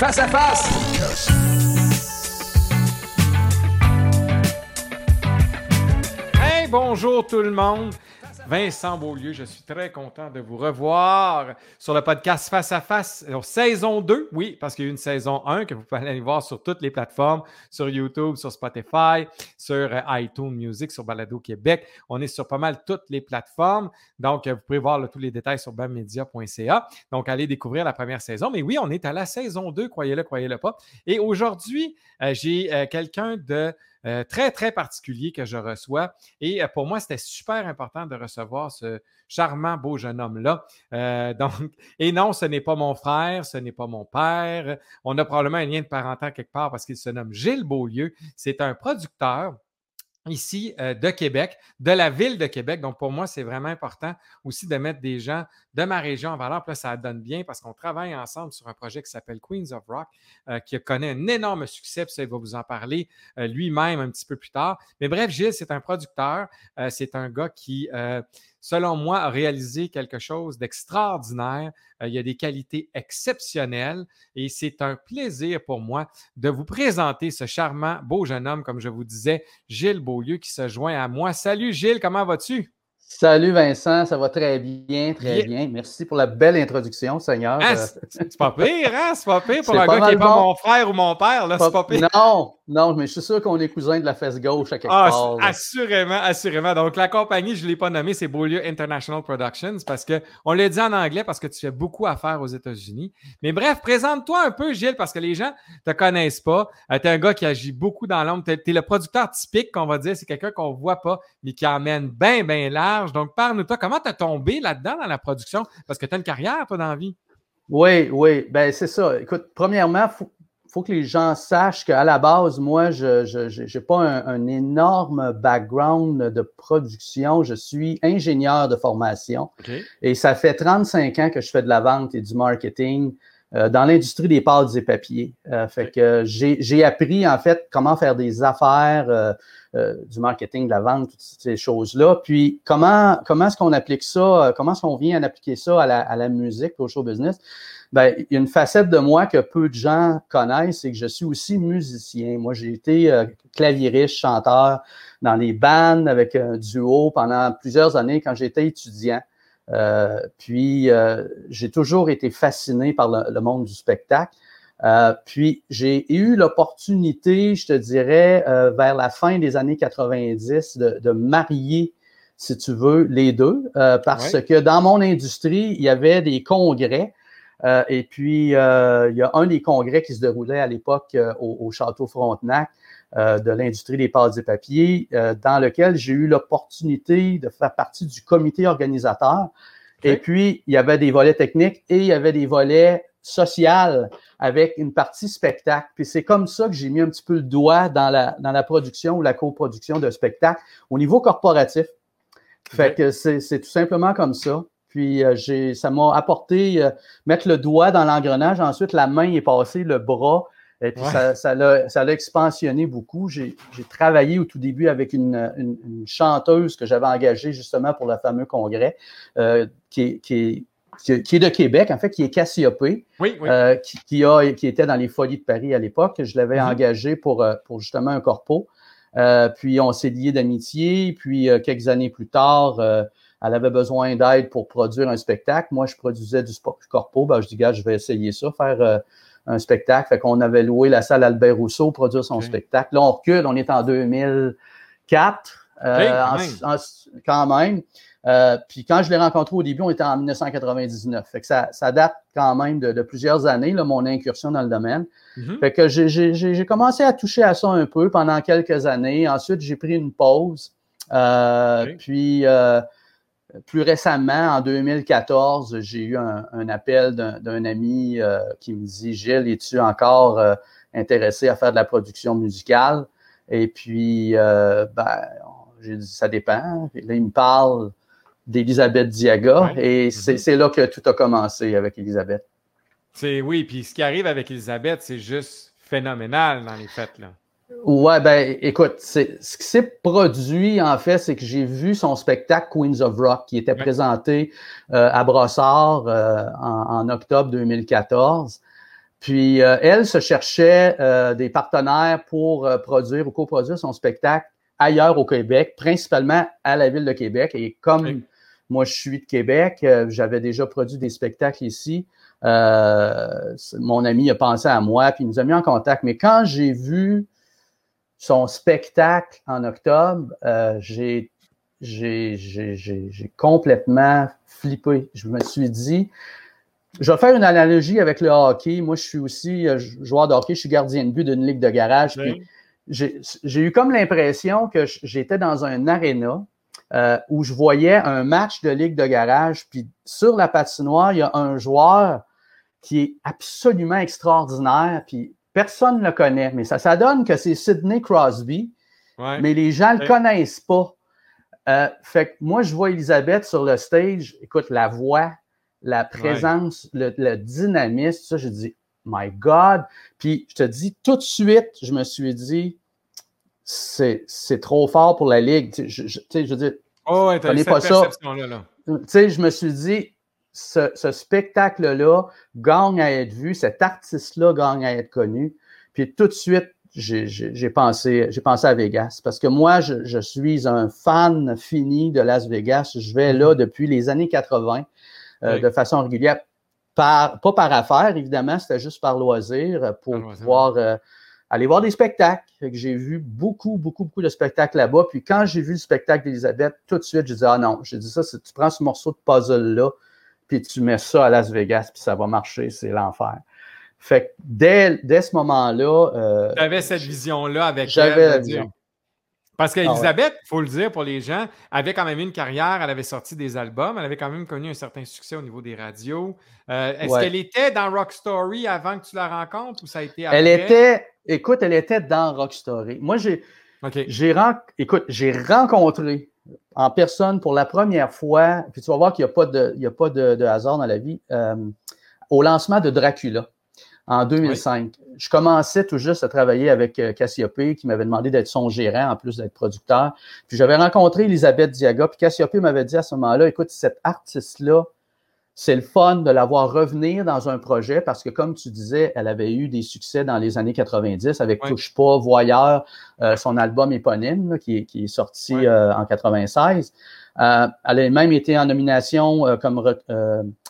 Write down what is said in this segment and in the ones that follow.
Face à face. Hey, bonjour tout le monde. Vincent Beaulieu, je suis très content de vous revoir sur le podcast Face à Face, saison 2. Oui, parce qu'il y a une saison 1 que vous pouvez aller voir sur toutes les plateformes, sur YouTube, sur Spotify, sur euh, iTunes Music, sur Balado Québec. On est sur pas mal toutes les plateformes. Donc, euh, vous pouvez voir tous les détails sur bammedia.ca. Donc, allez découvrir la première saison. Mais oui, on est à la saison 2, croyez-le, croyez-le pas. Et aujourd'hui, euh, j'ai quelqu'un de euh, très, très particulier que je reçois. Et euh, pour moi, c'était super important de recevoir ce charmant, beau jeune homme-là. Euh, donc, et non, ce n'est pas mon frère, ce n'est pas mon père. On a probablement un lien de parental quelque part parce qu'il se nomme Gilles Beaulieu. C'est un producteur ici euh, de Québec, de la ville de Québec. Donc, pour moi, c'est vraiment important aussi de mettre des gens de ma région en valeur. Puis là, ça donne bien parce qu'on travaille ensemble sur un projet qui s'appelle Queens of Rock, euh, qui connaît un énorme succès. Puis ça, il va vous en parler euh, lui-même un petit peu plus tard. Mais bref, Gilles, c'est un producteur. c'est un gars qui selon moi, a réalisé quelque chose d'extraordinaire. Euh, il y a des qualités exceptionnelles et c'est un plaisir pour moi de vous présenter ce charmant, beau jeune homme, comme je vous disais, Gilles Beaulieu, qui se joint à moi. Salut Gilles, comment vas-tu? Salut Vincent, ça va très bien, très bien. Merci pour la belle introduction, Seigneur. Ah, c'est pas pire, hein? C'est pas pire pour un gars qui n'est pas mon frère ou mon père, là, c'est pas pire. Non, non, mais je suis sûr qu'on est cousins de la fesse gauche à quelque ah, part. Assurément, assurément. Donc, la compagnie, je ne l'ai pas nommée, c'est Beaulieu International Productions parce qu'on l'a dit en anglais parce que tu fais beaucoup affaires aux États-Unis. Mais bref, présente-toi un peu, Gilles, parce que les gens ne te connaissent pas. Euh, tu es un gars qui agit beaucoup dans l'ombre. Tu es, le producteur typique, qu'on va dire. C'est quelqu'un qu'on ne voit pas, mais qui emmène bien, bien large. Donc, parle-nous, toi, comment tu as tombé là-dedans dans la production? Parce que tu as une carrière, toi, dans la vie. Oui, oui. Ben, c'est ça. Écoute, premièrement, il faut faut que les gens sachent qu'à la base, moi, je n'ai pas un, énorme background de production. Je suis ingénieur de formation. Et ça fait 35 ans que je fais de la vente et du marketing dans l'industrie des pâtes et papiers. Euh, fait que j'ai appris, en fait, comment faire des affaires, euh, du marketing, de la vente, toutes ces choses-là. Puis, comment, comment est-ce qu'on applique ça? Comment est-ce qu'on vient appliquer ça à la, à la musique, au show business? ben, il y a une facette de moi que peu de gens connaissent, c'est que je suis aussi musicien. Moi, j'ai été euh, clavieriste, chanteur dans les bands avec un duo pendant plusieurs années quand j'étais étudiant. Euh, puis, euh, j'ai toujours été fasciné par le, monde du spectacle. Euh, puis, j'ai eu l'opportunité, je te dirais, vers la fin des années 90, de, de marier si tu veux, les deux, parce que dans mon industrie, il y avait des congrès euh, et puis, euh, il y a un des congrès qui se déroulait à l'époque euh, au, Château Frontenac de l'industrie des pâtes et papiers, dans lequel j'ai eu l'opportunité de faire partie du comité organisateur. Et puis, il y avait des volets techniques et il y avait des volets sociaux avec une partie spectacle. Puis c'est comme ça que j'ai mis un petit peu le doigt dans la, dans la production ou la coproduction de spectacle au niveau corporatif. Fait que c'est tout simplement comme ça. Puis euh, j'ai, ça m'a apporté euh, mettre le doigt dans l'engrenage. Ensuite, la main est passée, le bras. Et puis ça, ça, l'a, ça l'a expansionné beaucoup. J'ai, j'ai travaillé au tout début avec une, une, chanteuse que j'avais engagée justement pour le fameux congrès, euh, qui, est, qui, est, qui, est, de Québec, en fait, qui est Cassiopée, oui, oui. Euh, qui, qui, a, qui était dans les Folies de Paris à l'époque. Je l'avais mm-hmm. engagée pour, pour justement un corpo. puis on s'est liés d'amitié. Puis quelques années plus tard, elle avait besoin d'aide pour produire un spectacle. Moi, je produisais du corpo. Ben, je dis, gars, je vais essayer ça, faire euh, un spectacle. Fait qu'on avait loué la salle Albert Rousseau pour produire son spectacle. Là, on recule, on est en 2004. Euh, quand même. Euh, puis quand je l'ai rencontré au début, on était en 1999. Fait que ça, ça date quand même de, plusieurs années, là, mon incursion dans le domaine. Mm-hmm. Fait que j'ai commencé à toucher à ça un peu pendant quelques années. Ensuite, j'ai pris une pause. Puis plus récemment, en 2014, j'ai eu un, appel d'un ami euh, qui me dit Gilles, es-tu encore euh, intéressé à faire de la production musicale? Et puis, euh, ben, j'ai dit ça dépend. là, il me parle d'Elisabeth Diaga et mm-hmm. c'est là que tout a commencé avec Elisabeth. C'est oui, puis ce qui arrive avec Elisabeth, c'est juste phénoménal dans les fêtes là. Ouais, ben écoute, ce qui s'est produit, en fait, c'est que j'ai vu son spectacle Queens of Rock qui était présenté euh, à Brossard euh, en, octobre 2014. Puis elle se cherchait des partenaires pour produire ou coproduire son spectacle ailleurs au Québec, principalement à la ville de Québec. Et comme moi, je suis de Québec, j'avais déjà produit des spectacles ici. mon ami a pensé à moi, puis il nous a mis en contact. Mais quand j'ai vu son spectacle en octobre, euh, j'ai complètement flippé. Je me suis dit, je vais faire une analogie avec le hockey. Moi, je suis aussi euh, joueur de hockey, je suis gardien de but d'une ligue de garage. J'ai eu comme l'impression que j'étais dans un aréna euh, où je voyais un match de ligue de garage, puis sur la patinoire, il y a un joueur qui est absolument extraordinaire, puis Personne ne le connaît, mais ça, ça donne que c'est Sidney Crosby, mais les gens ne le connaissent pas. Euh, fait que moi, je vois Elisabeth sur le stage, écoute, la voix, la présence, le, dynamisme, ça, je dis, my God. Puis je te dis, tout de suite, je me suis dit, c'est trop fort pour la Ligue. Tu sais, je, je, veux dire, oh, ouais, pas ça. Tu sais, je me suis dit, ce, spectacle-là gagne à être vu, cet artiste-là gagne à être connu. Puis tout de suite, j'ai pensé, pensé à Vegas parce que moi, je, suis un fan fini de Las Vegas. Je vais là mm-hmm. depuis les années 80 euh, de façon régulière. Par, pas par affaire, évidemment, c'était juste par loisir pour pouvoir euh, aller voir des spectacles. J'ai vu beaucoup, beaucoup, beaucoup de spectacles là-bas. Puis quand j'ai vu le spectacle d'Elisabeth, tout de suite, je dis Ah non, j'ai dit ça, tu prends ce morceau de puzzle-là, puis tu mets ça à Las Vegas, puis ça va marcher, c'est l'enfer. Fait que dès, dès ce moment-là. Euh, J'avais cette vision-là avec J'avais la vision. Parce qu'Elisabeth, il faut le dire pour les gens, avait quand même une carrière, elle avait sorti des albums, elle avait quand même connu un certain succès au niveau des radios. Euh, est-ce qu'elle était dans Rock Story avant que tu la rencontres ou ça a été après? Elle était, écoute, elle était dans Rock Story. Moi, j'ai, j'ai, écoute, j'ai rencontré en personne pour la première fois, puis tu vas voir qu'il n'y a pas, de, a pas de, hasard dans la vie, euh, au lancement de Dracula en 2005. Je commençais tout juste à travailler avec euh, Cassiope, qui m'avait demandé d'être son gérant en plus d'être producteur. Puis j'avais rencontré Elisabeth Diaga, puis Cassiope m'avait dit à ce moment-là, écoute, cet artiste-là, c'est le fun de la voir revenir dans un projet parce que, comme tu disais, elle avait eu des succès dans les années 90 avec Touche pas, Voyeur, euh, son album éponyme qui, est, sorti euh, en 96. Euh, elle a même été en nomination comme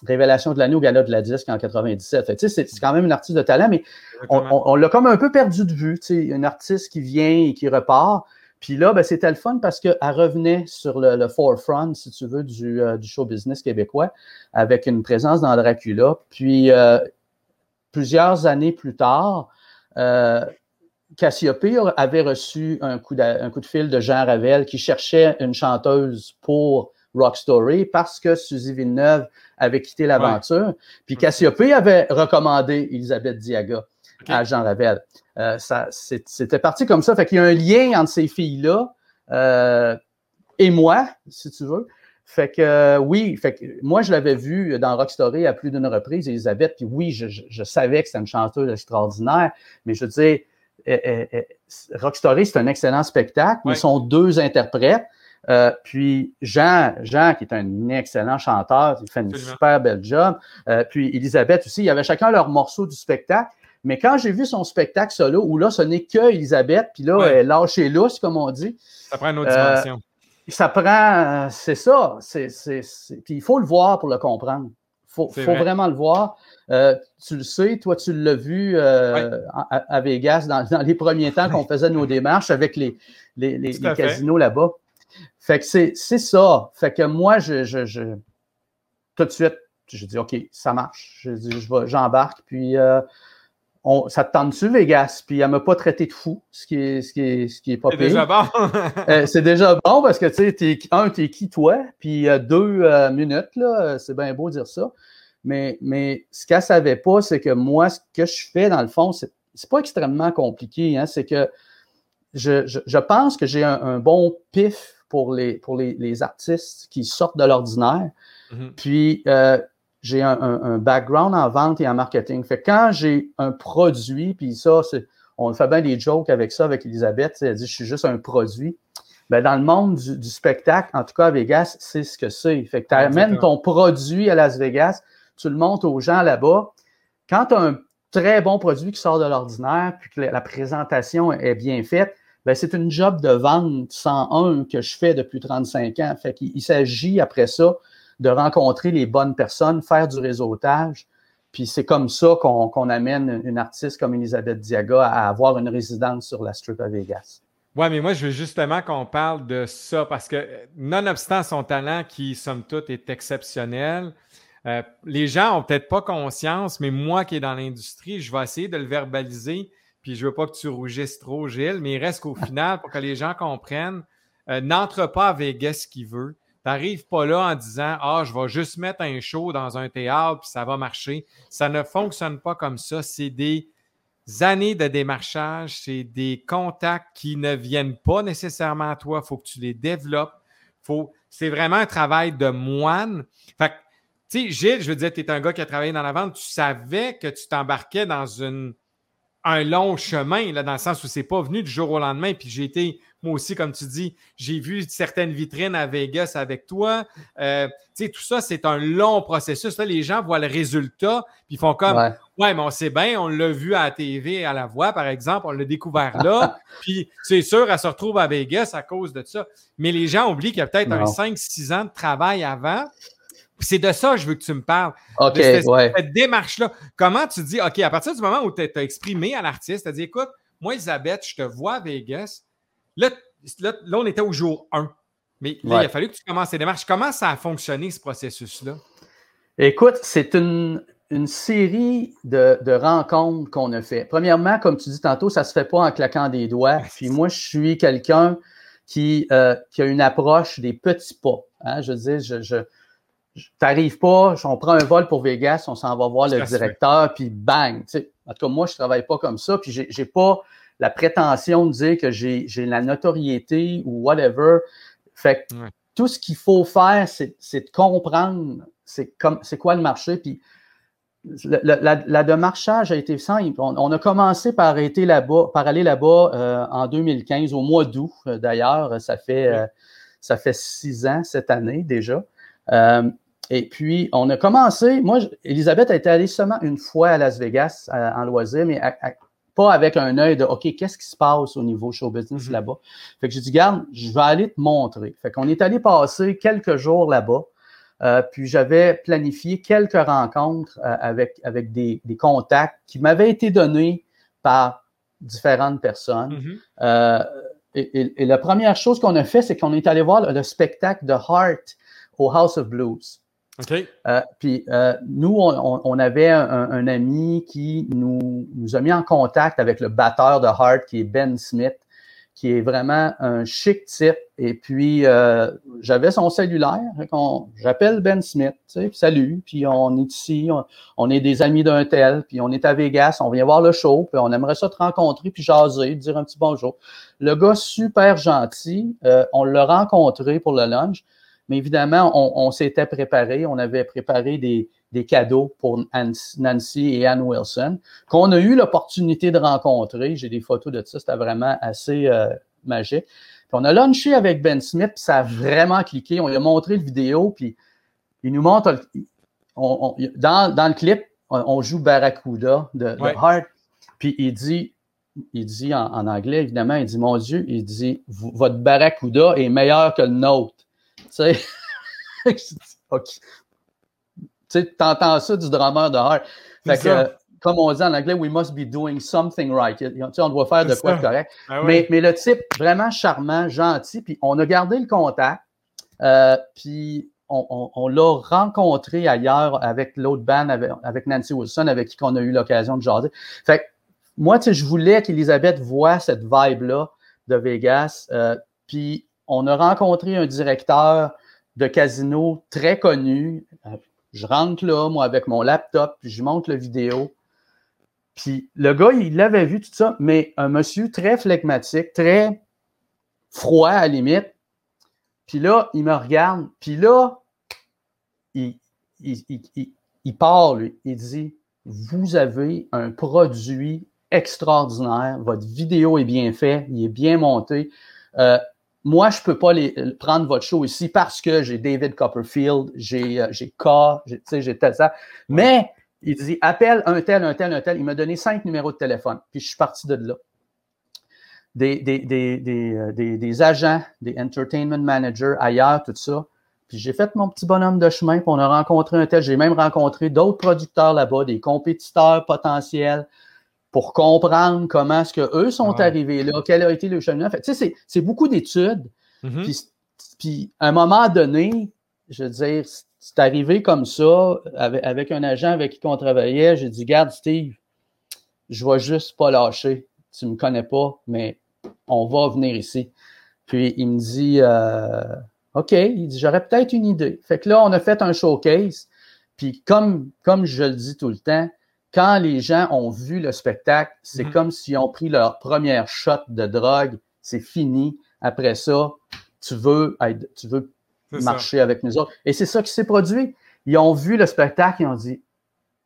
Révélation de l'année au Gala de la Disque en 97. c'est quand même une artiste de talent, mais on, on l'a comme un peu perdu de vue. Une artiste qui vient et qui repart. Puis là, ben, c'était le fun parce qu'elle revenait sur le, forefront, si tu veux, euh, du, show business québécois, avec une présence dans Dracula. Puis, euh, plusieurs années plus tard, euh, Cassiope avait reçu un coup, de, un coup de fil de Jean Ravel qui cherchait une chanteuse pour Rock Story parce que Suzy Villeneuve avait quitté l'aventure. Puis Cassiope avait recommandé Elisabeth Diaga à Jean Ravel. Euh, c'était parti comme ça. Fait qu'il y a un lien entre ces filles-là euh, et moi, si tu veux. Fait que euh, oui, fait que moi je l'avais vu dans Rock Story à plus d'une reprise, Elisabeth, puis oui, je, savais que c'était une chanteuse extraordinaire, mais je veux dire, Rock Story, c'est un excellent spectacle, mais ils sont deux interprètes. puis Jean, Jean, qui est un excellent chanteur, il fait une super belle job. puis Elisabeth aussi, il y avait chacun leur morceau du spectacle. Mais quand j'ai vu son spectacle solo, où là, ce n'est que Elisabeth, puis là, ouais. elle lâche lousse, comme on dit. Ça prend une autre dimension. Euh, ça prend, c'est ça. puis il faut le voir pour le comprendre. Il faut, vraiment le voir. Euh, tu le sais, toi, tu l'as vu euh, à, Vegas dans, les premiers temps qu'on faisait nos démarches avec les, les, casinos là-bas. Fait que c'est ça. Fait que moi, je, je, tout de suite, je dis OK, ça marche. J'embarque. puis ça te tente-tu, Vegas? Puis elle m'a pas traité de fou, ce qui est, ce qui est, ce qui est pas C'est déjà bon. Euh, c'est déjà bon parce que, tu sais, un, t'es qui, toi? Puis euh, deux euh, minutes, là, c'est bien beau dire ça. Mais, mais ce qu'elle savait pas, c'est que moi, ce que je fais, dans le fond, c'est, c'est pas extrêmement compliqué. Hein? C'est que je, je, je, pense que j'ai un, bon pif pour les, pour les, les artistes qui sortent de l'ordinaire. Mm-hmm. Puis, j'ai un, background en vente et en marketing. Fait quand j'ai un produit, puis ça, on fait bien des jokes avec ça, avec Elisabeth, elle dit je suis juste un produit. Ben, dans le monde du, spectacle, en tout cas à Vegas, c'est ce que c'est. Fait que tu amènes ton produit à Las Vegas, tu le montes aux gens là-bas. Quand tu as très bon produit qui sort de l'ordinaire, puis que la présentation est bien faite, ben c'est une job de vente 101 que je fais depuis 35 ans. Fait qu'il s'agit après ça de rencontrer les bonnes personnes, faire du réseautage. Puis c'est comme ça qu'on amène une artiste comme Elisabeth Diaga à avoir une résidence sur la Strip à Vegas. Oui, mais moi, je veux justement qu'on parle de ça parce que, nonobstant son talent qui, somme toute, est exceptionnel, euh, les gens n'ont peut-être pas conscience, mais moi qui est dans l'industrie, je vais essayer de le verbaliser. Puis je veux pas que tu rougisses trop, Gilles, mais il reste qu'au final, pour que les gens comprennent, euh, n'entre pas à Vegas qui veut. T'arrives pas là en disant Ah, je vais juste mettre un show dans un théâtre puis ça va marcher. Ça ne fonctionne pas comme ça. C'est des années de démarchage, c'est des contacts qui ne viennent pas nécessairement à toi. Il faut que tu les développes. C'est vraiment un travail de moine. Fait tu sais, Gilles, je veux dire, tu es un gars qui a travaillé dans la vente, tu savais que tu t'embarquais dans un long chemin, là, dans le sens où c'est pas venu du jour au lendemain. Puis j'ai été, moi aussi, comme tu dis, j'ai vu certaines vitrines à Vegas avec toi. Euh, tu sais, tout ça, c'est un long processus. Là, les gens voient le résultat, puis ils font comme Ouais, mais on sait bien, on l'a vu à la TV, à la voix, par exemple, on l'a découvert là. puis c'est sûr, elle se retrouve à Vegas à cause de ça. Mais les gens oublient qu'il y a peut-être un 5-6 ans de travail avant. C'est de ça que je veux que tu me parles. OK, de cette, ouais. cette démarche-là. Comment tu dis, OK, à partir du moment où tu as exprimé à l'artiste, tu as dit, écoute, moi, Elisabeth, je te vois à Vegas. Là, là, là on était au jour 1. Mais là, Ouais. il a fallu que tu commences ces démarches. Comment ça a fonctionné, ce processus-là? Écoute, c'est une, une série de, de rencontres qu'on a fait. Premièrement, comme tu dis tantôt, ça se fait pas en claquant des doigts. Puis moi, je suis quelqu'un qui, euh, qui a une approche des petits pas. hein. Je veux dire, je, je, t'arrives pas, on prend un vol pour Vegas, on s'en va voir le directeur, puis bang. En tout cas, moi, je travaille pas comme ça, puis j'ai j'ai pas la prétention de dire que j'ai j'ai la notoriété ou whatever. Fait que Ouais. tout ce qu'il faut faire, c'est c'est de comprendre c'est comme c'est quoi le marché, puis le- la, la démarchage a été simple. On, on a commencé par, été là-bas, par aller là-bas euh, en 2015, au mois d'août euh, d'ailleurs. Ça fait, euh, ça fait six ans cette année déjà. Euh, et puis, on a commencé. Moi, je- Elisabeth a été allée seulement une fois à Las Vegas euh, en loisir, mais à- à- pas avec un œil de OK, qu'est-ce qui se passe au niveau show business Mhm. là-bas? Fait que j'ai dit, garde, je vais aller te montrer. Fait qu'on est allé passer quelques jours là-bas. Euh, puis j'avais planifié quelques rencontres euh, avec, avec des, des contacts qui m'avaient été donnés par différentes personnes. Mhm. Euh, et, et- et la première chose qu'on a fait, c'est qu'on est allé voir le, le spectacle de Heart au House of Blues. OK. Euh, euh, nous, on, on- avait un, un- ami qui nous, nous a mis en contact avec le batteur de Heart, qui est Ben Smith, qui est vraiment un chic type. Et puis, euh, j'avais son cellulaire. J'appelle Ben Smith, tu sais, puis salut, puis on est ici, on, on est des amis d'un tel, puis on est à Vegas, on vient voir le show, puis on aimerait ça te rencontrer, puis jaser, dire un petit bonjour. Le gars, super gentil, euh, on l'a rencontré pour le lunch. Mais évidemment, on, on s'était préparé. On avait préparé des, des cadeaux pour Nancy et Ann Wilson, qu'on a eu l'opportunité de rencontrer. J'ai des photos de ça. C'était vraiment assez euh, magique. Puis on a lunché avec Ben Smith, puis ça a vraiment cliqué. On lui a montré le vidéo, puis il nous montre. le- on- on- dans, dans le clip, on, joue Barracuda de, de Ouais. Heart. Puis il dit, il dit en, en anglais, évidemment, il dit Mon Dieu, il dit Votre Barracuda est meilleur que le nôtre. Tu sais, OK. Tu sais, t'entends ça du drummer de Heart. Fait que, euh, comme on dit en anglais, we must be doing something right. Tu sais, on doit faire de quoi de correct. Ah Mais, mais le type vraiment charmant, gentil, puis on a gardé le contact, euh, puis on, on- on l'a rencontré ailleurs avec l'autre band, avec, avec Nancy Wilson, avec qui on a eu l'occasion de jaser. Fait que moi, tu sais, je voulais qu'Elisabeth voit cette vibe-là de Vegas, euh, puis on a rencontré un directeur de casino très connu. Euh, Je rentre là, moi, avec mon laptop, puis je monte la vidéo. Puis le gars, il l'avait vu, tout ça, mais un monsieur très flegmatique, très froid à la limite. Puis là, il me regarde. Puis là, il, il, il, il- dit Vous avez un produit extraordinaire. Votre vidéo est bien faite, il est bien monté. Euh, moi, je ne peux pas les, prendre votre show ici parce que j'ai David Copperfield, j'ai euh, j'ai K, j'ai tu sais, j'ai tel ça. Mais Il dit appelle un tel, un tel, un tel. Il m'a donné cinq numéros de téléphone. Puis je suis parti de là. Des, des, des, euh, des, des agents, des entertainment managers ailleurs, tout ça. Puis j'ai fait mon petit bonhomme de chemin, puis on a rencontré un tel. J'ai même rencontré d'autres producteurs là-bas, des compétiteurs potentiels, pour comprendre comment est-ce qu'eux sont arrivés là, quel a été le chemin. Fait, tu sais, c'est beaucoup d'études. Mm-hmm. puis, puis, à un moment donné, je veux dire, c'est arrivé comme ça, avec, avec, un agent avec qui on travaillait. J'ai dit, garde, Steve, je vais juste pas lâcher. Tu me connais pas, mais on va venir ici. Puis il me dit, euh, OK, il dit, j'aurais peut-être une idée. Fait que là, on a fait un showcase. Puis comme, comme je le dis tout le temps, quand les gens ont vu le spectacle, c'est mm-hmm. comme s'ils ont pris leur première shot de drogue. C'est fini. Après ça, tu veux, tu veux marcher avec nous autres. Et c'est ça qui s'est produit. Ils ont vu le spectacle, ils ont dit,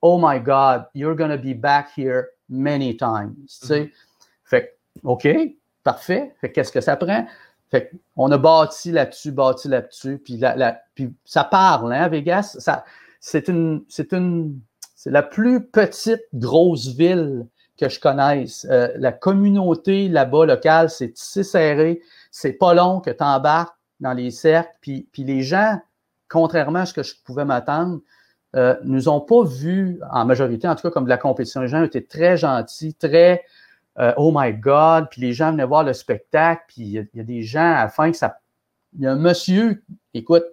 Oh my God, you're going to be back here many times. Mm-hmm. Fait OK, parfait. Fait qu'est-ce que ça prend? Fait on a bâti là-dessus, bâti là-dessus, puis, la, puis ça parle, hein, Vegas? Ça, c'est une, c'est une, c'est la plus petite grosse ville que je connaisse. Euh, la communauté là-bas locale, c'est tissé serré. C'est pas long que tu embarques dans les cercles. Puis, les gens, contrairement à ce que je pouvais m'attendre, euh, nous ont pas vu, en majorité, en tout cas, comme de la compétition. Les gens étaient très gentils, très euh, Oh my God, puis les gens venaient voir le spectacle, puis il y, a des gens à la fin que ça. Il y a un monsieur, écoute,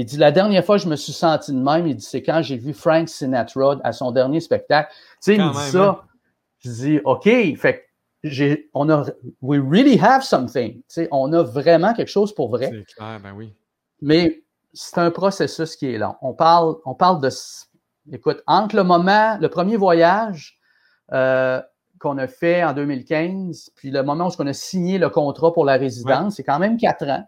il dit La dernière fois que je me suis senti de même, il dit C'est quand j'ai vu Frank Sinatra à son dernier spectacle. Tu sais, il me dit ça. Hein? Je dis OK, fait j'ai, on a, we really have something. Tu sais, on a vraiment quelque chose pour vrai. C'est clair, ben oui. Mais c'est un processus qui est long. On parle, on parle de, écoute, entre le moment, le premier voyage, euh, qu'on a fait en 2015, puis le moment où on a signé le contrat pour la résidence, c'est quand même quatre ans.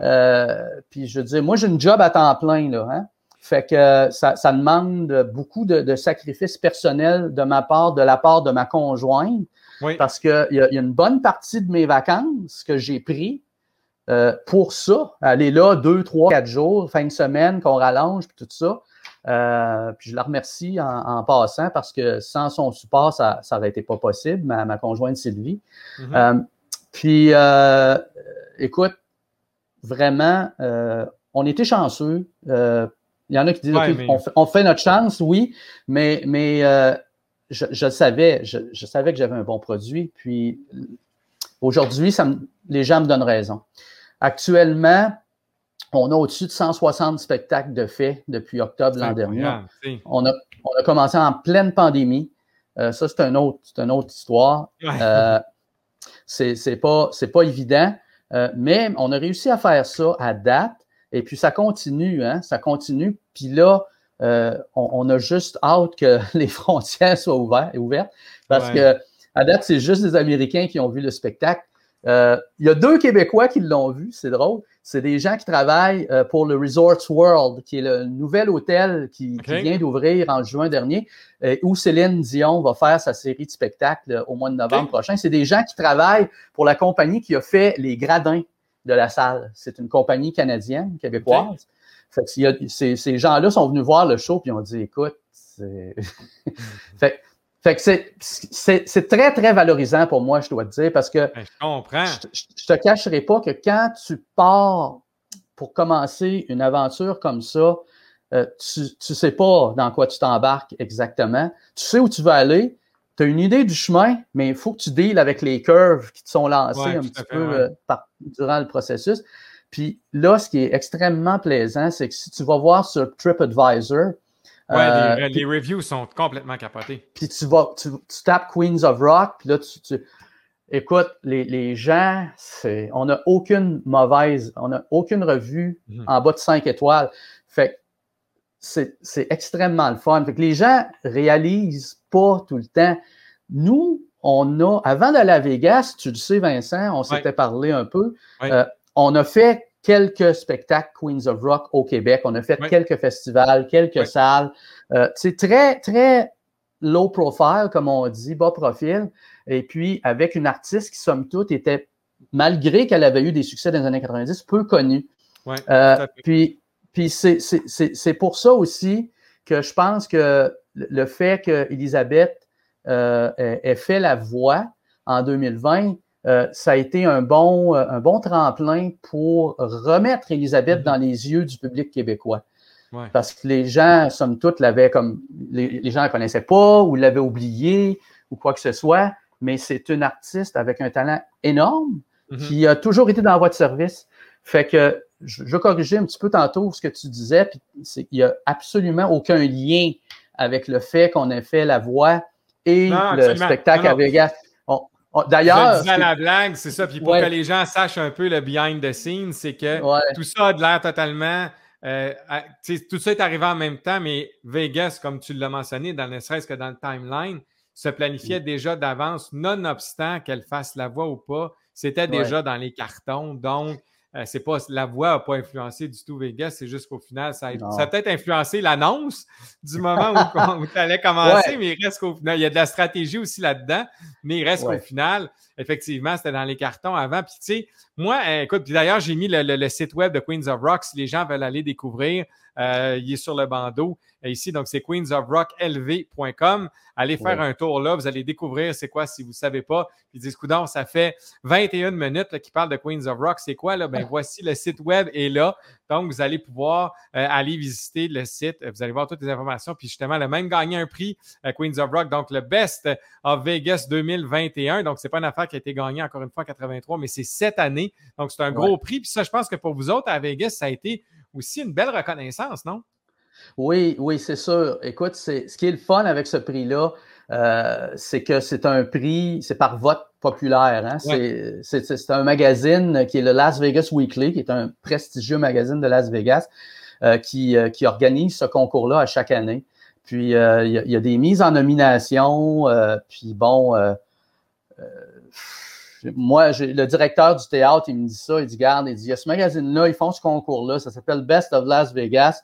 Euh, puis je veux dire, moi, j'ai une job à temps plein, là. Hein? Fait que ça, demande beaucoup de, sacrifices personnels de ma part, de la part de ma conjointe. Parce qu'il y, a une bonne partie de mes vacances que j'ai pris euh, pour ça. Aller là deux, trois, quatre jours, fin de semaine, qu'on rallonge, puis tout ça. Euh, puis je la remercie en, passant parce que sans son support, ça n'aurait été pas possible, ma, ma conjointe Sylvie. Mm-hmm. Euh, puis, euh, écoute, vraiment, on était chanceux. Il y en a qui disent, on, fait, notre chance, oui, mais, mais je, je, savais, je, je savais que j'avais un bon produit. Puis aujourd'hui, les gens me donnent raison. Actuellement, on a au-dessus de 160 spectacles de fait depuis octobre l'an dernier. On a, on a, commencé en pleine pandémie. Euh, ça, c'est un autre, une autre histoire. Euh, c'est pas, pas évident, euh, mais on a réussi à faire ça à date. Et puis ça continue, hein, ça continue. Puis là, euh, on, a juste hâte que les frontières soient ouvertes, parce que à date, c'est juste des Américains qui ont vu le spectacle. Euh, il y a deux Québécois qui l'ont vu, c'est drôle. C'est des gens qui travaillent euh, pour le Resorts World, qui est le nouvel hôtel qui, vient d'ouvrir en juin dernier, euh, où Céline Dion va faire sa série de spectacles au mois de novembre prochain. C'est des gens qui travaillent pour la compagnie qui a fait les gradins de la salle. C'est une compagnie canadienne, québécoise. Fait que ces, ces gens-là sont venus voir le show puis ont dit, écoute, c'est... fait, fait que c'est très, très valorisant pour moi, je dois te dire, parce que ben, je comprends. Je, te cacherai pas que quand tu pars pour commencer une aventure comme ça, euh, tu ne sais pas dans quoi tu t'embarques exactement. Tu sais où tu vas aller, tu as une idée du chemin, mais il faut que tu deals avec les curves qui te sont lancées un petit peu euh, durant le processus. Puis là, ce qui est extrêmement plaisant, c'est que si tu vas voir sur TripAdvisor, Ouais, euh, les, reviews sont complètement capotés. Puis tu vas, tu, tapes Queens of Rock, puis là, tu, écoute, les, les gens, on n'a aucune mauvaise, on n'a aucune revue mhm. en bas de 5 étoiles. Fait c'est extrêmement le fun. Fait que les gens réalisent pas tout le temps. Nous, on a, avant d'aller à Vegas, tu le sais, Vincent, on s'était parlé un peu, euh, on a fait quelques spectacles Queens of Rock au Québec. On a fait quelques festivals, quelques salles. Euh, c'est très, très low profile, comme on dit, bas profil. Et puis, avec une artiste qui, somme toute, était, malgré qu'elle avait eu des succès dans les années 90, peu connue. Euh, puis, puis c'est pour ça aussi que je pense que le fait qu'Elisabeth euh, ait fait la voix en 2020, euh, ça a été un bon, un bon tremplin pour remettre Elisabeth mm-hmm. dans les yeux du public québécois. Parce que les gens, somme toute, l'avaient comme. Les, gens ne la connaissaient pas ou l'avaient oublié ou quoi que ce soit, mais c'est une artiste avec un talent énorme mm-hmm. qui a toujours été dans de service. Fait que je, je corriger un petit peu tantôt ce que tu disais, puis il n'y a absolument aucun lien avec le fait qu'on ait fait la voix et le spectacle à Vegas. D'ailleurs. Je la blague, c'est ça. Puis pour que les gens sachent un peu le behind the scenes, c'est que tout ça a de l'air totalement. Euh, tout ça est arrivé en même temps, mais Vegas, comme tu l'as mentionné, dans ne serait-ce que dans le timeline, se planifiait mm. déjà d'avance, nonobstant qu'elle fasse la voix ou pas. C'était déjà dans les cartons. Donc, c'est pas la voix n'a pas influencé du tout Vegas, c'est juste qu'au final, ça a, peut-être influencé l'annonce du moment où, tu allais commencer, mais il reste qu'au final, il y a de la stratégie aussi là-dedans, mais il reste qu'au final, effectivement, c'était dans les cartons avant. Puis tu sais, moi, euh, écoute, d'ailleurs, j'ai mis le, site web de Queens of Rock si les gens veulent aller découvrir. Euh, il est sur le bandeau ici, donc c'est queensofrocklv.com. Allez faire un tour là, vous allez découvrir c'est quoi si vous ne savez pas. Puis disent, coudon, ça fait 21 minutes qui parle de Queens of Rock. C'est quoi là? Ben voici le site web est là. Donc, vous allez pouvoir euh, aller visiter le site. Vous allez voir toutes les informations. Puis justement, elle a même gagné un prix à Queens of Rock, donc le Best of Vegas 2021. Donc, ce n'est pas une affaire qui a été gagnée encore une fois en 83, mais c'est cette année. Donc, c'est un gros prix. Puis ça, je pense que pour vous autres à Vegas, ça a été aussi une belle reconnaissance, non? Oui, oui, c'est sûr. Écoute, c'est, ce qui est le fun avec ce prix-là, euh, c'est que c'est un prix, c'est par vote populaire. Hein? C'est, un magazine qui est le Las Vegas Weekly, qui est un prestigieux magazine de Las Vegas, euh, qui, euh, qui, organise ce concours-là à chaque année. Puis, il y, y, a des mises en nomination, puis bon, moi, le directeur du théâtre, il me dit ça, il dit, garde, il dit, il y a ce magazine-là, ils font ce concours-là, ça s'appelle Best of Las Vegas.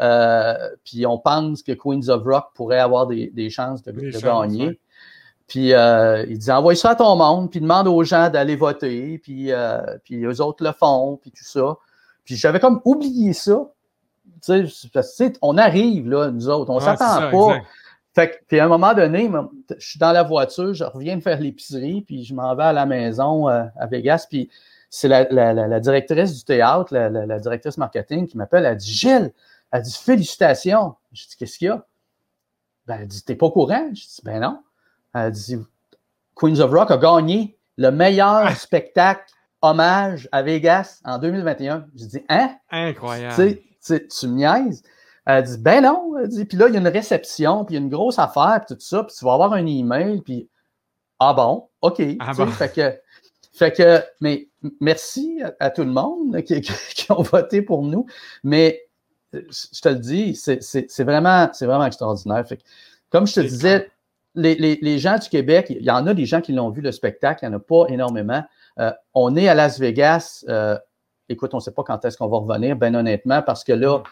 Euh, puis on pense que Queens of Rock pourrait avoir des, chances de, gagner. Puis euh, il dit envoie ça à ton monde, puis demande aux gens d'aller voter, puis, euh, puis eux autres le font, puis tout ça. Puis j'avais comme oublié ça. Tu sais, on arrive, là, nous autres, on ne s'attend pas. Fait puis à un moment donné, je suis dans la voiture, je reviens de faire l'épicerie, puis je m'en vais à la maison à Vegas, puis c'est la, directrice du théâtre, la, directrice marketing qui m'appelle, elle dit Gilles, elle dit Félicitations. Je dis Qu'est-ce qu'il y a? Ben, Elle dit T'es pas au courant? Je dis Ben non. Elle dit Queens of Rock a gagné le meilleur ah. spectacle hommage à Vegas en 2021. Je dis Hein? Incroyable. Tu, tu me niaises? Elle dit Ben non. Elle dit Puis là, il y a une réception, puis il y a une grosse affaire, puis tout ça, puis tu vas avoir un email, puis Ah bon, OK. Ah fait que. Fait que, mais merci à, tout le monde qui, qui, ont voté pour nous. Mais je te le dis, c'est vraiment, vraiment extraordinaire. comme je te disais, les, gens du Québec, il y en a des gens qui l'ont vu le spectacle, il n'y en a pas énormément. Euh, on est à Las Vegas. Euh, écoute, on ne sait pas quand est-ce qu'on va revenir, bien honnêtement, parce que là,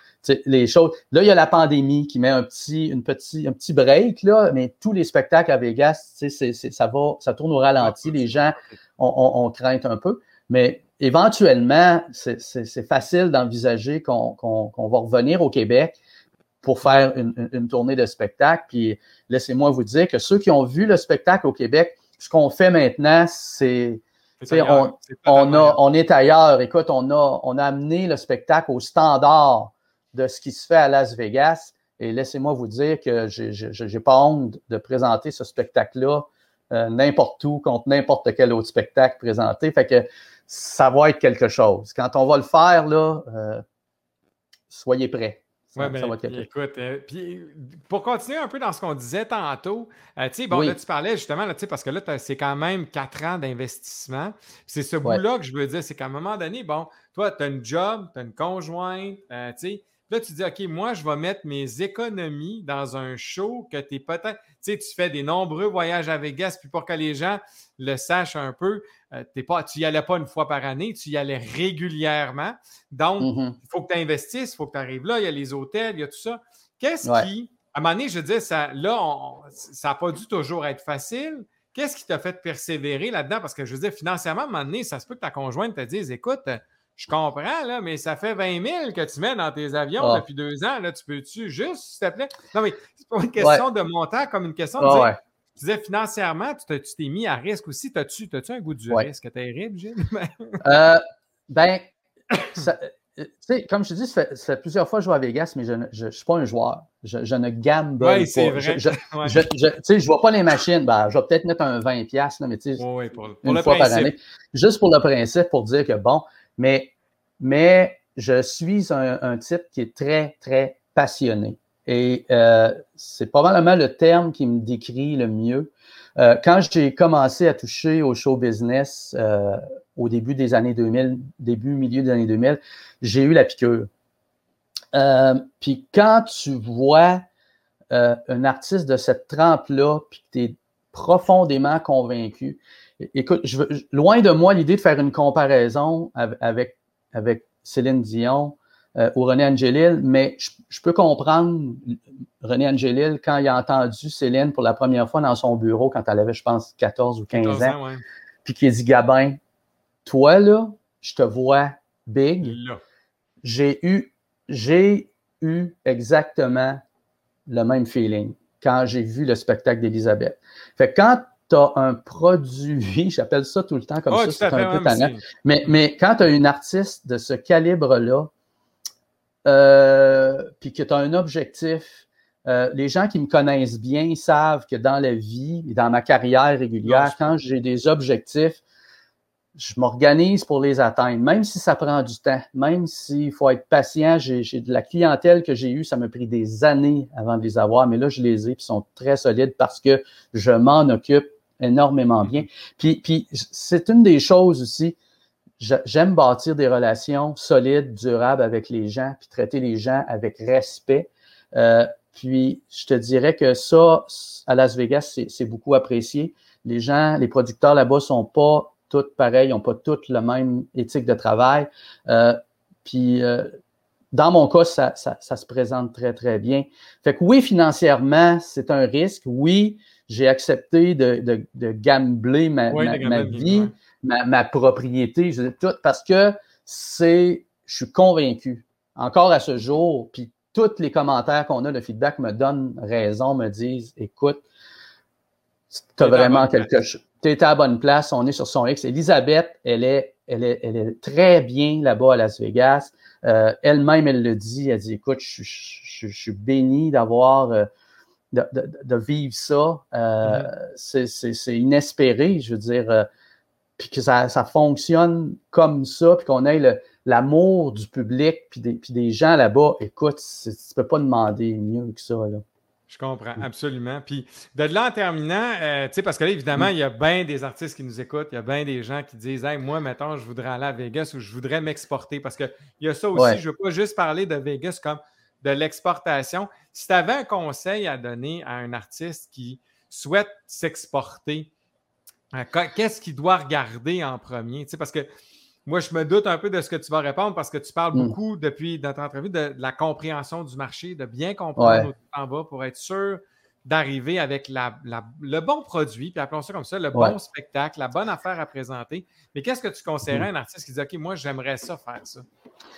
les choses. Là, il y a la pandémie qui met un petit, une petit, un petit break, là, mais tous les spectacles à Vegas, ça va, ça tourne au ralenti. Les gens, on craint un peu. Mais éventuellement, c'est facile d'envisager qu'on va revenir au Québec pour faire une, tournée de spectacle. Puis laissez-moi vous dire que ceux qui ont vu le spectacle au Québec, ce qu'on fait maintenant, c'est on, on, on est ailleurs. Écoute, on a, on a amené le spectacle au standard de ce qui se fait à Las Vegas. Et laissez-moi vous dire que je n'ai pas honte de présenter ce spectacle-là euh, n'importe où, contre n'importe quel autre spectacle présenté. Fait que ça va être quelque chose. Quand on va le faire, là, euh, soyez prêts. Ça, ouais, mais, écoute, euh, puis pour continuer un peu dans ce qu'on disait tantôt, euh, tu sais, bon, là, tu parlais justement, là, parce que là, c'est quand même quatre ans d'investissement. C'est ce bout-là que je veux dire, c'est qu'à un moment donné, bon, toi, tu as une job, tu as une conjointe, tu sais, Là, tu dis, OK, moi, je vais mettre mes économies dans un show que tu es peut-être. Tu sais, tu fais des nombreux voyages à Vegas, puis pour que les gens le sachent un peu, euh, pas, tu n'y allais pas une fois par année, tu y allais régulièrement. Donc, mm-hmm. il faut que tu investisses, il faut que tu arrives là, il y a les hôtels, il y a tout ça. Qu'est-ce qui, à un moment donné, je dis, ça, là, ça n'a pas dû toujours être facile. Qu'est-ce qui t'a fait persévérer là-dedans? Parce que je veux dire, financièrement, à un moment donné, ça se peut que ta conjointe te dise, écoute, Je comprends, là, mais ça fait 20 000 que tu mets dans tes avions Ah. depuis deux ans. Là, tu peux-tu juste, s'il te plaît? Non, mais c'est pas une question de montant comme une question de Ah dire, ouais. Tu disais financièrement, tu t'es- mis à risque aussi. T'as-tu as un goût du Ouais. risque terrible, Gilles? Euh, ben, ça- euh, comme je te dis, ça fait, ça fait plusieurs fois que je joue à Vegas, mais je ne suis pas un joueur. Je, je ne gamble Oui, pas. c'est vrai. Je, Ouais. je vois pas les machines. Ben, je vais peut-être mettre un 20$, piastres, là, mais tu sais, pour, pour une le fois principe. par année. Juste pour le principe, pour dire que bon, mais, mais je suis un, un type qui est très, très passionné. Et euh, c'est probablement le terme qui me décrit le mieux. Euh, quand j'ai commencé à toucher au show business euh, au début des années 2000, début, milieu des années 2000, j'ai eu la piqûre. Euh, puis quand tu vois euh, un artiste de cette trempe-là, puis que tu es profondément convaincu, écoute, je veux- loin de moi l'idée de faire une comparaison av- avec, avec Céline Dion euh, ou René Angélil, mais je, je peux comprendre René Angélil quand il a entendu Céline pour la première fois dans son bureau quand elle avait, je pense, 14 ou 15 14 ans, ans, ouais. puis qu'il a dit Gabin, toi là, je te vois big, j'ai eu, j'ai eu exactement le même feeling quand j'ai vu le spectacle d'Elisabeth. Fait que quand tu as un produit, j'appelle ça tout le temps comme Ah, ça, c'est un peu tannant, mais, mais quand tu as une artiste de ce calibre-là, euh, puis que tu as un objectif, euh, les gens qui me connaissent bien savent que dans la vie et dans ma carrière régulière, quand j'ai des objectifs, je m'organise pour les atteindre, même si ça prend du temps, même s'il faut être patient. J'ai de la clientèle que j'ai eue, ça m'a pris des années avant de les avoir, mais là, je les ai, puis ils sont très solides parce que je m'en occupe énormément bien. Puis, puis c'est une des choses aussi, j'aime bâtir des relations solides, durables avec les gens, puis traiter les gens avec respect. Euh, puis, je te dirais que ça, à Las Vegas, c'est beaucoup apprécié. Les gens, les producteurs là-bas sont pas tous pareils, n'ont pas toutes la même éthique de travail. Euh, puis, euh, dans mon cas, ça, ça, ça se présente très, très bien. Fait que oui, financièrement, c'est un risque. Oui, j'ai accepté de, de, de gambler ma, Oui, ma, de ma gambler, vie. Ma, ma propriété, je veux dire, tout, parce que c'est, je suis convaincu, encore à ce jour, puis tous les commentaires qu'on a, le feedback me donne raison, me disent, écoute, tu as vraiment quelque chose. Tu es à la bonne place, on est sur son X. Elisabeth, elle est, elle est, elle est très bien là-bas à Las Vegas. Euh, Elle-même, elle le dit, elle dit, écoute, je, je, je, je suis béni d'avoir, euh, de, de, de, vivre ça. Euh, Mm-hmm. C'est inespéré, je veux dire, puis que ça, ça fonctionne comme ça, puis qu'on ait l'amour du public, puis des, puis des gens là-bas. Écoute, tu peux pas demander mieux que ça. Là. Je comprends, absolument. Puis de là en terminant, euh, tu sais, parce que là, évidemment, Mm. il y a bien des artistes qui nous écoutent, il y a bien des gens qui disent Hey, moi, mettons, je voudrais aller à Vegas ou je voudrais m'exporter. Parce qu'il y a ça aussi, Ouais. je ne veux pas juste parler de Vegas comme de l'exportation. Si tu avais un conseil à donner à un artiste qui souhaite s'exporter, qu'est-ce qu'il doit regarder en premier? Tu sais, parce que moi, je me doute un peu de ce que tu vas répondre parce que tu parles Mm. beaucoup depuis dans ton entrevue de, de la compréhension du marché, de bien comprendre Ouais. où tu t'en vas pour être sûr d'arriver avec la- la- le bon produit, puis appelons ça comme ça, le Ouais. bon spectacle, la bonne affaire à présenter. Mais qu'est-ce que tu conseillerais à un artiste qui dit OK, moi, j'aimerais ça faire ça?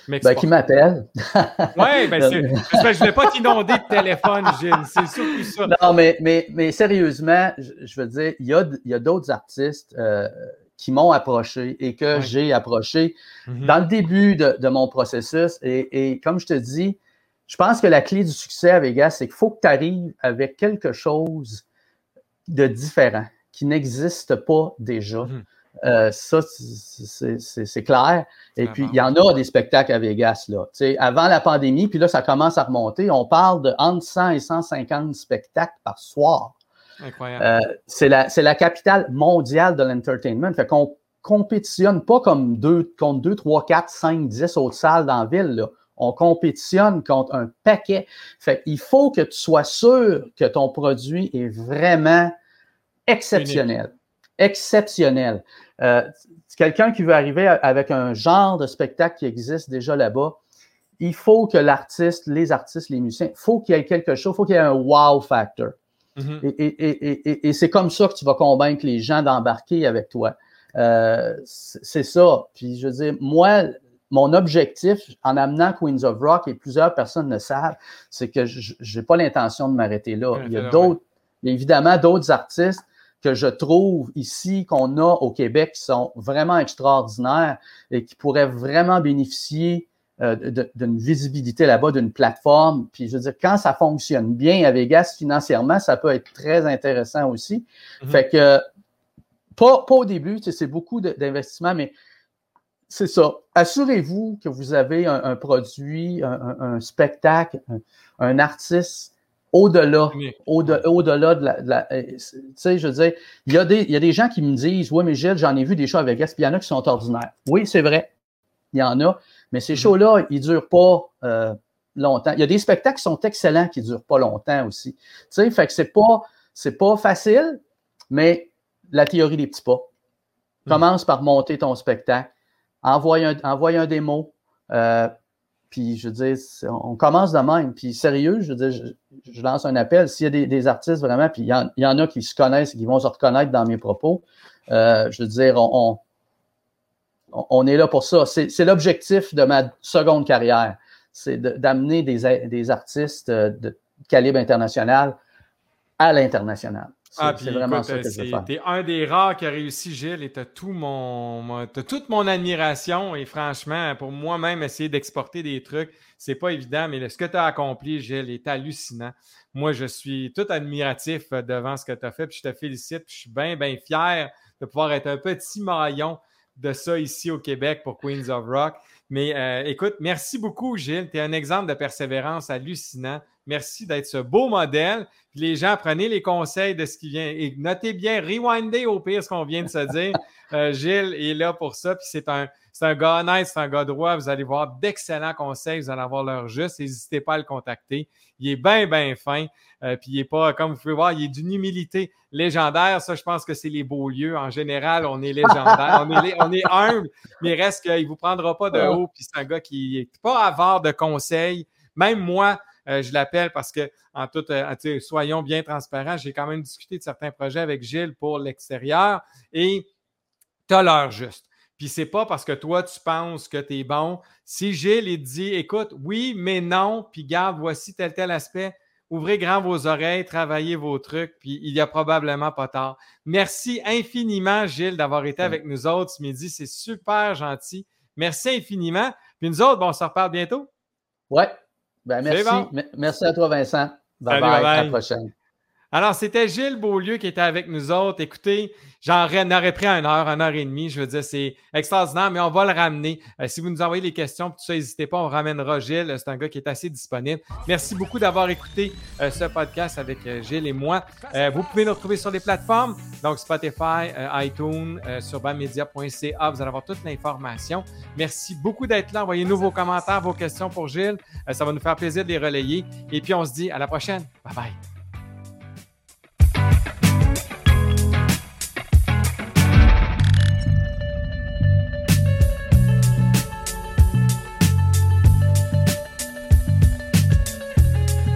Ben, qui Oui, m'appelle. c'est- parce que je ne voulais pas t'inonder de téléphone, Gilles. C'est surtout ça. Non, mais, mais, mais sérieusement, je, je veux dire, il y a, il y a d'autres artistes euh, qui m'ont approché et que Ouais. j'ai approché Mhm. dans le début de, de mon processus. Et, et comme je te dis, je pense que la clé du succès à Vegas, c'est qu'il faut que tu arrives avec quelque chose de différent qui n'existe pas déjà. Mhm. Euh, ça, c'est- clair. Et puis, il y en a des spectacles à Vegas. Là. Avant la pandémie, puis là, ça commence à remonter. On parle de entre 100 et 150 spectacles par soir. Incroyable. Euh, c'est la, c'est la capitale mondiale de l'entertainment. Fait qu'on compétitionne pas comme deux, contre 2, 3, 4, 5, 10 autres salles dans la ville. Là. On compétitionne contre un paquet. Fait il faut que tu sois sûr que ton produit est vraiment exceptionnel. Exceptionnel. Euh, c'est quelqu'un qui veut arriver avec un genre de spectacle qui existe déjà là-bas. Il faut que l'artiste, les artistes, les musiciens, il faut qu'il y ait quelque chose, il faut qu'il y ait un wow factor. Mhm. Et, et- et- et- et c'est comme ça que tu vas convaincre les gens d'embarquer avec toi. Euh, c'est c'est ça. Puis je veux dire, moi, mon objectif en amenant Queens of Rock, et plusieurs personnes le savent, c'est que je n'ai pas l'intention de m'arrêter là. Il y a d'autres, évidemment, d'autres artistes que je trouve ici, qu'on a au Québec, qui sont vraiment extraordinaires et qui pourraient vraiment bénéficier euh, d'une visibilité là-bas, d'une plateforme. Puis je veux dire, quand ça fonctionne bien à Vegas financièrement, ça peut être très intéressant aussi. Mm-hmm. Fait que, pas, pas au début, c'est beaucoup d'investissement, mais c'est ça. Assurez-vous que vous avez un, produit, un, spectacle, un, artiste au-delà, au-delà de la. Euh, tu sais, je veux dire, il y, a des, il y a des gens qui me disent Oui, mais Gilles, j'en ai vu des shows avec Vegas, puis il y en a qui sont ordinaires. Oui, c'est vrai. Il y en a. Mais ces mm-hmm. shows-là, ils ne durent pas euh, longtemps. Il y a des spectacles qui sont excellents qui ne durent pas longtemps aussi. Tu sais, fait que c'est pas, c'est pas facile, mais la théorie des petits pas. Mm. Commence par monter ton spectacle envoie un, un démo. Euh, puis, je veux dire, on commence de même. Puis, sérieux, je veux dire, je, lance un appel. S'il y a des, artistes vraiment, puis il y, en, a qui se connaissent qui vont se reconnaître dans mes propos, euh, je veux dire, on, on, est là pour ça. C'est l'objectif de ma seconde carrière. C'est d'amener des, des artistes de calibre international à l'international. Ah, c'est vraiment ça que je veux T'es un des rares qui a réussi, Gilles, et t'as tout mon, toute mon admiration. Et franchement, pour moi-même, essayer d'exporter des trucs, c'est pas évident, mais ce que tu as accompli, Gilles, est hallucinant. Moi, je suis tout admiratif euh, devant ce que tu as fait, puis je te félicite, puis je suis bien, bien fier de pouvoir être un petit maillon de ça ici au Québec pour Queens of Rock. Mais euh, écoute, merci beaucoup, Gilles. Tu es un exemple de persévérance hallucinant. Merci d'être ce beau modèle. les gens, prenez les conseils de ce qui vient et notez bien, rewindez au pire ce qu'on vient de se dire. Euh, Gilles est là pour ça. Puis c'est un, c'est un gars honnête, c'est un gars droit. Vous allez voir d'excellents conseils. Vous allez avoir leur juste. N'hésitez pas à le contacter. Il est bien, bien fin. Euh, puis il est pas, comme vous pouvez voir, il est d'une humilité légendaire. Ça, je pense que c'est les beaux lieux. En général, on est légendaire. on, est, on est humble, mais reste qu'il ne vous prendra pas de haut. Puis c'est un gars qui n'est pas avare de conseils. Même moi, euh, je l'appelle parce que, en tout, euh, soyons bien transparents, j'ai quand même discuté de certains projets avec Gilles pour l'extérieur et tu as l'heure juste. Puis c'est pas parce que toi, tu penses que tu es bon. Si Gilles, il dit, écoute, oui, mais non, puis garde, voici tel, tel aspect, ouvrez grand vos oreilles, travaillez vos trucs, puis il y a probablement pas tard. Merci infiniment, Gilles, d'avoir été avec nous autres ce midi. C'est super gentil. Merci infiniment. Puis nous autres, bon, on se reparle bientôt. Ouais, ben, merci. Merci à toi, Vincent. Bye bye. À la prochaine. Alors, c'était Gilles Beaulieu qui était avec nous autres. Écoutez, j'en aurais pris une heure, une heure et demie. Je veux dire, c'est extraordinaire, mais on va le ramener. Euh, si vous nous envoyez les questions, tout ça, n'hésitez pas, on ramènera Gilles. C'est un gars qui est assez disponible. Merci beaucoup d'avoir écouté euh, ce podcast avec euh, Gilles et moi. vous pouvez nous retrouver sur les plateformes, donc Spotify, iTunes, sur bammedia.ca. Vous allez avoir toute l'information. Merci beaucoup d'être là. Envoyez-nous vos commentaires, vos questions pour Gilles. ça va nous faire plaisir de les relayer. Et puis, on se dit à la prochaine. Bye bye.